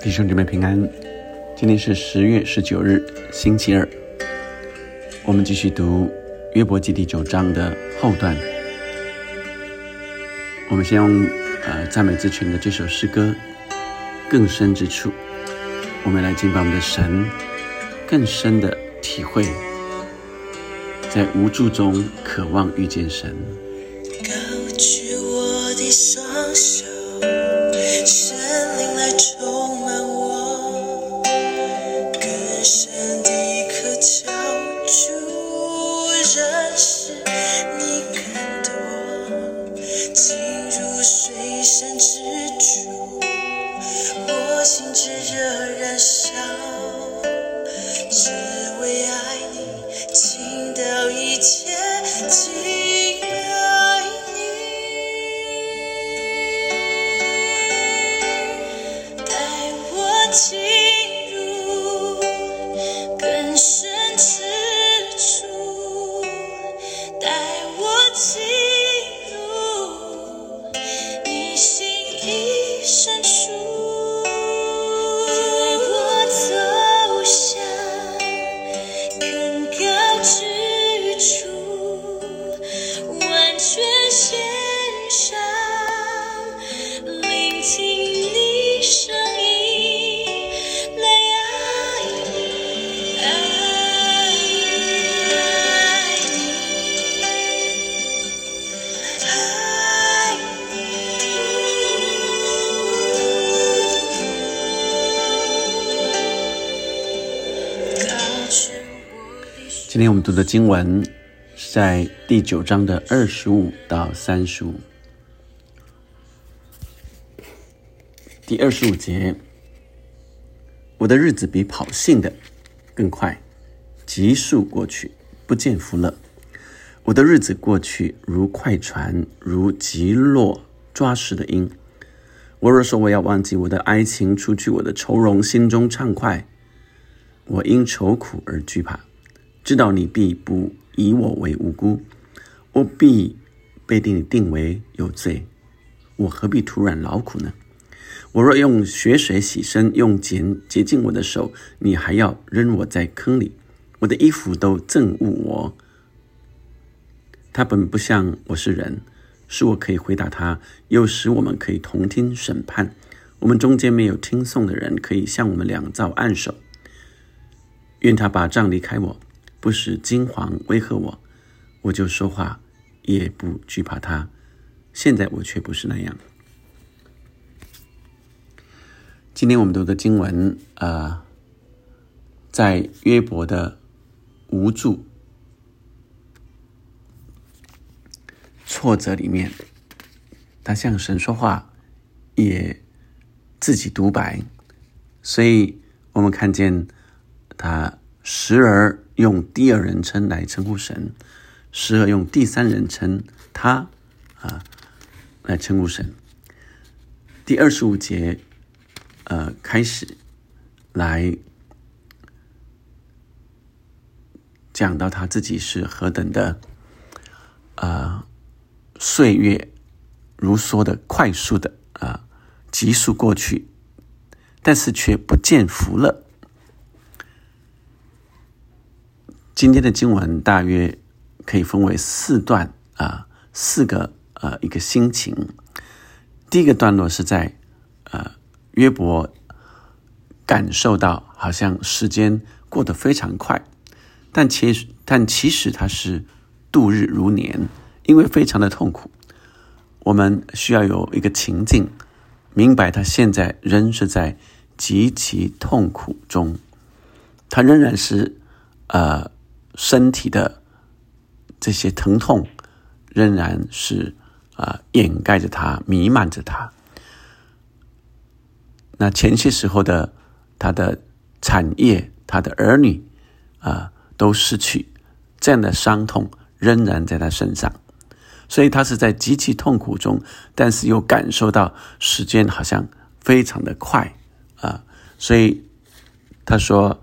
弟兄姊妹平安，今天是十月十九日，星期二。我们继续读约伯记第九章的后段。我们先用呃赞美之泉的这首诗歌《更深之处》，我们来敬拜我们的神，更深的体会，在无助中渴望遇见神。高举我的双手，神灵来充炙热燃烧，只为爱今天我们读的经文是在第九章的二十五到三十五。第二十五节，我的日子比跑信的更快，急速过去，不见福乐。我的日子过去如快船，如急落抓实的鹰。我若说我要忘记我的哀情，除去我的愁容，心中畅快，我因愁苦而惧怕，知道你必不以我为无辜，我必被定定为有罪，我何必突然劳苦呢？我若用血水洗身，用碱洁净我的手，你还要扔我在坑里，我的衣服都憎恶我。他本不像我是人，是我可以回答他，又使我们可以同听审判。我们中间没有听讼的人，可以向我们两造按手。愿他把杖离开我，不使金黄威吓我，我就说话也不惧怕他。现在我却不是那样。今天我们读的经文，呃，在约伯的无助、挫折里面，他向神说话，也自己独白，所以我们看见他时而用第二人称来称呼神，时而用第三人称他啊来称呼神。第二十五节。呃，开始来讲到他自己是何等的，呃，岁月如梭的快速的啊，急速过去，但是却不见福了。今天的经文大约可以分为四段啊，四个呃一个心情。第一个段落是在呃。约伯感受到好像时间过得非常快，但其实但其实他是度日如年，因为非常的痛苦。我们需要有一个情境，明白他现在仍是在极其痛苦中，他仍然是呃身体的这些疼痛仍然是啊掩盖着他，弥漫着他。那前些时候的他的产业、他的儿女啊，都失去，这样的伤痛仍然在他身上，所以他是在极其痛苦中，但是又感受到时间好像非常的快啊，所以他说：“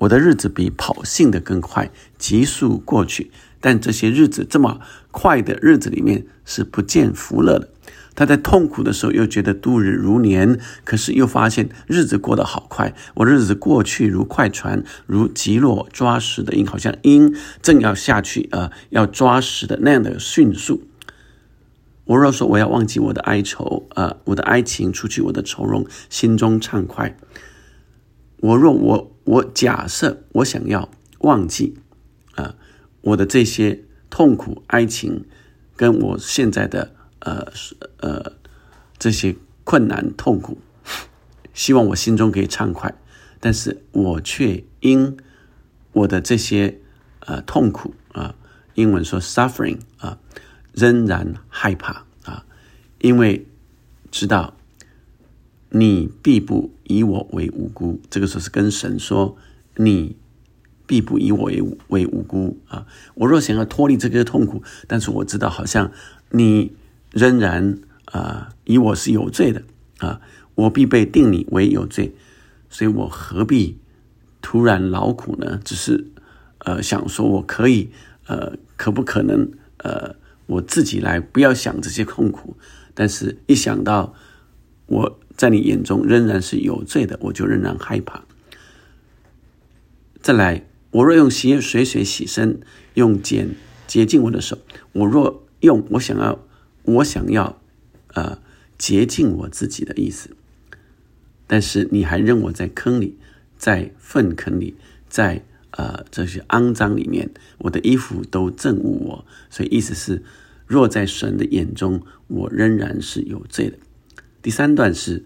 我的日子比跑信的更快，急速过去。但这些日子这么快的日子里面是不见福乐的。他在痛苦的时候又觉得度日如年，可是又发现日子过得好快。我日子过去如快船，如急落抓石的鹰，好像鹰正要下去呃，要抓石的那样的迅速。我若说我要忘记我的哀愁，呃，我的哀情，除去我的愁容，心中畅快。我若我我假设我想要忘记，啊，我的这些痛苦哀情，跟我现在的呃呃这些困难痛苦，希望我心中可以畅快，但是我却因我的这些呃痛苦啊，英文说 suffering 啊，仍然害怕啊，因为知道。你必不以我为无辜，这个时候是跟神说：“你必不以我为为无辜啊！我若想要脱离这个痛苦，但是我知道好像你仍然啊以我是有罪的啊，我必被定你为有罪，所以我何必突然劳苦呢？只是呃想说我可以呃可不可能呃我自己来不要想这些痛苦，但是一想到我。”在你眼中仍然是有罪的，我就仍然害怕。再来，我若用洗水水洗身，用碱洁净我的手，我若用我想要，我想要，呃，洁净我自己的意思。但是你还扔我在坑里，在粪坑里，在呃这些肮脏里面，我的衣服都憎恶我。所以意思是，若在神的眼中，我仍然是有罪的。第三段是，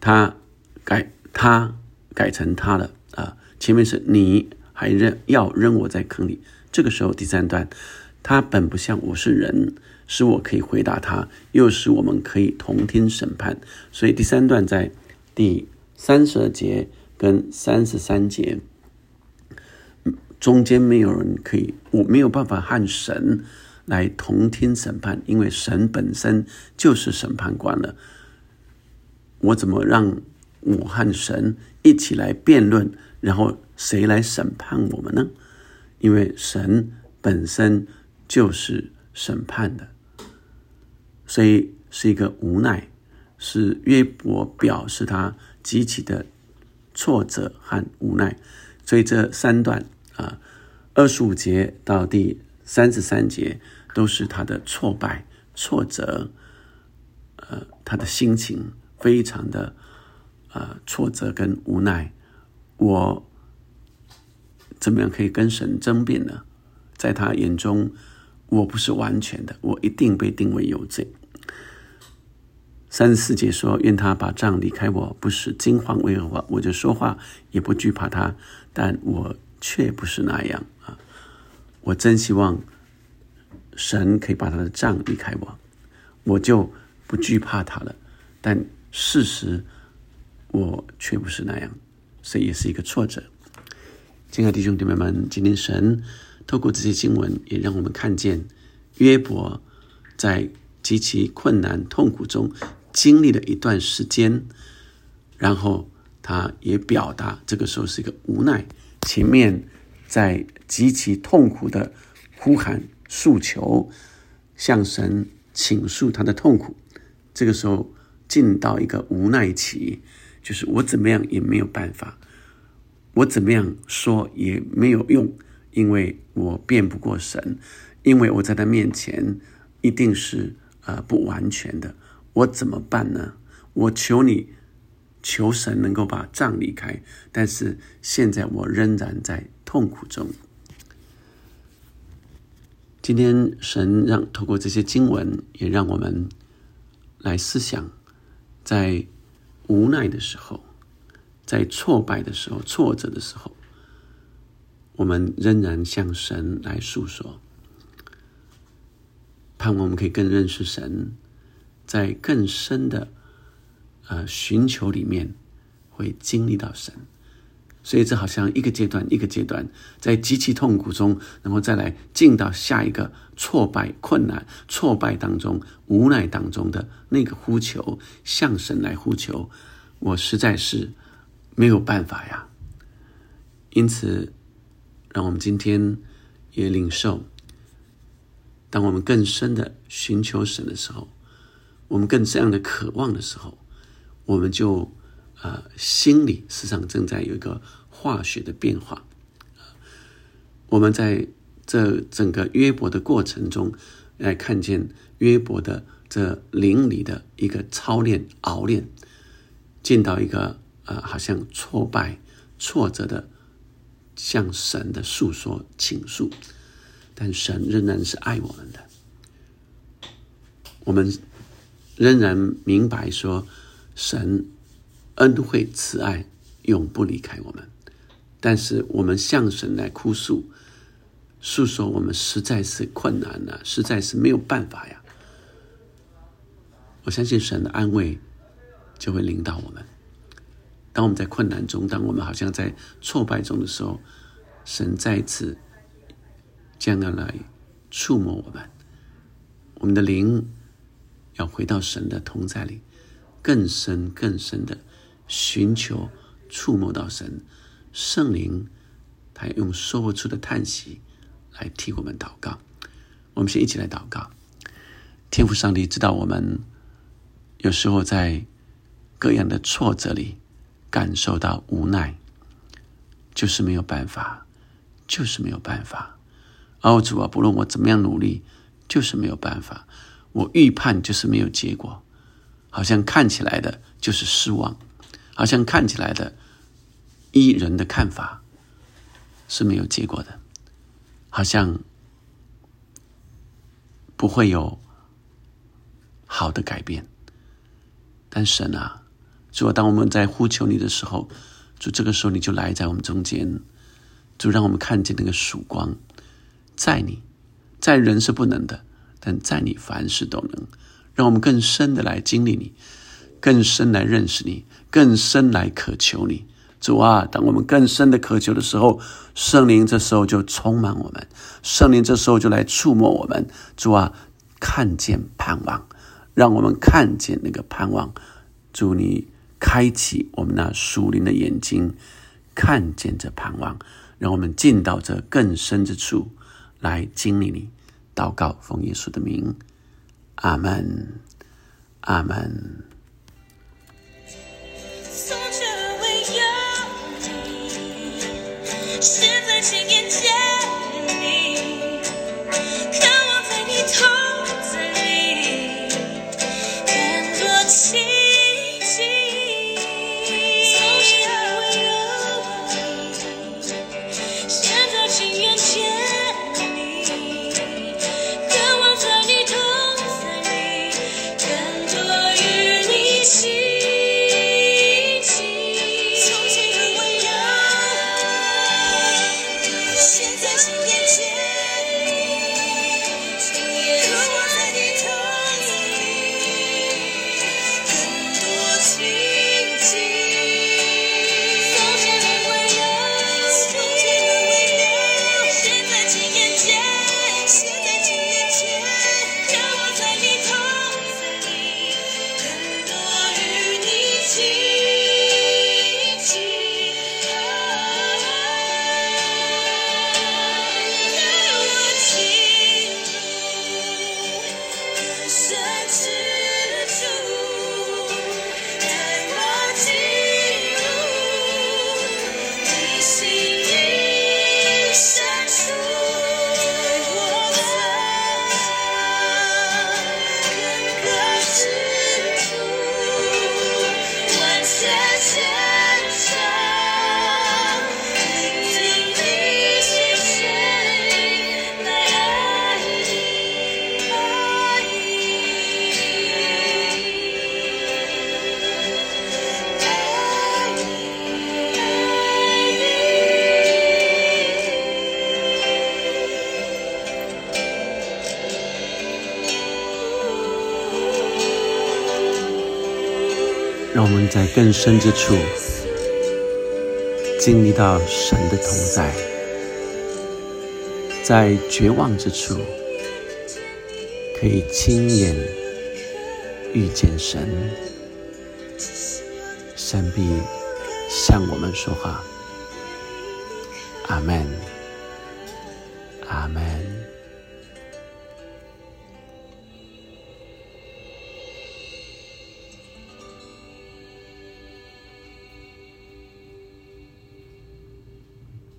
他改他改成他了啊，前面是你还扔要扔我在坑里，这个时候第三段，他本不像我是人，使我可以回答他，又使我们可以同听审判，所以第三段在第三十二节跟三十三节中间没有人可以，我没有办法和神来同听审判，因为神本身就是审判官了。我怎么让我和神一起来辩论，然后谁来审判我们呢？因为神本身就是审判的，所以是一个无奈，是约伯表示他极其的挫折和无奈。所以这三段啊，二十五节到第三十三节都是他的挫败、挫折，呃，他的心情。非常的呃挫折跟无奈，我怎么样可以跟神争辩呢？在他眼中，我不是完全的，我一定被定为有罪。三十四节说：“愿他把杖离开我，不是惊慌为何？我就说话也不惧怕他，但我却不是那样啊！我真希望神可以把他的杖离开我，我就不惧怕他了。但事实，我却不是那样，所以也是一个挫折。亲爱的弟兄弟妹们，今天神透过这些经文，也让我们看见约伯在极其困难、痛苦中经历了一段时间，然后他也表达这个时候是一个无奈。前面在极其痛苦的呼喊、诉求，向神倾诉他的痛苦，这个时候。进到一个无奈期，就是我怎么样也没有办法，我怎么样说也没有用，因为我辩不过神，因为我在他面前一定是呃不完全的，我怎么办呢？我求你，求神能够把杖离开，但是现在我仍然在痛苦中。今天神让透过这些经文，也让我们来思想。在无奈的时候，在挫败的时候、挫折的时候，我们仍然向神来诉说，盼望我们可以更认识神，在更深的呃寻求里面，会经历到神。所以这好像一个阶段一个阶段，在极其痛苦中，然后再来进到下一个挫败、困难、挫败当中、无奈当中的那个呼求，向神来呼求。我实在是没有办法呀，因此，让我们今天也领受，当我们更深的寻求神的时候，我们更这样的渴望的时候，我们就呃心里实际上正在有一个化学的变化。我们在这整个约伯的过程中，来看见约伯的这灵里的一个操练、熬练，见到一个呃，好像挫败、挫折的，向神的诉说、倾诉，但神仍然是爱我们的。我们仍然明白说，神恩惠慈爱永不离开我们，但是我们向神来哭诉。诉说我们实在是困难了，实在是没有办法呀。我相信神的安慰就会领导我们。当我们在困难中，当我们好像在挫败中的时候，神再次将要来触摸我们。我们的灵要回到神的同在里，更深更深的寻求触摸到神圣灵，他用说不出的叹息。来替我们祷告，我们先一起来祷告。天父上帝知道我们有时候在各样的挫折里感受到无奈，就是没有办法，就是没有办法。哦，主啊，不论我怎么样努力，就是没有办法。我预判就是没有结果，好像看起来的就是失望，好像看起来的依人的看法是没有结果的。好像不会有好的改变，但神啊，主，当我们在呼求你的时候，主这个时候你就来在我们中间，主让我们看见那个曙光，在你，在人是不能的，但在你凡事都能，让我们更深的来经历你，更深来认识你，更深来渴求你。主啊，当我们更深的渴求的时候，圣灵这时候就充满我们，圣灵这时候就来触摸我们。主啊，看见盼望，让我们看见那个盼望。主，你开启我们那属灵的眼睛，看见这盼望，让我们进到这更深之处来经历你。祷告，奉耶稣的名，阿门，阿门。现在，请你在更深之处经历到神的同在，在绝望之处可以亲眼遇见神，神必向我们说话。阿门，阿门。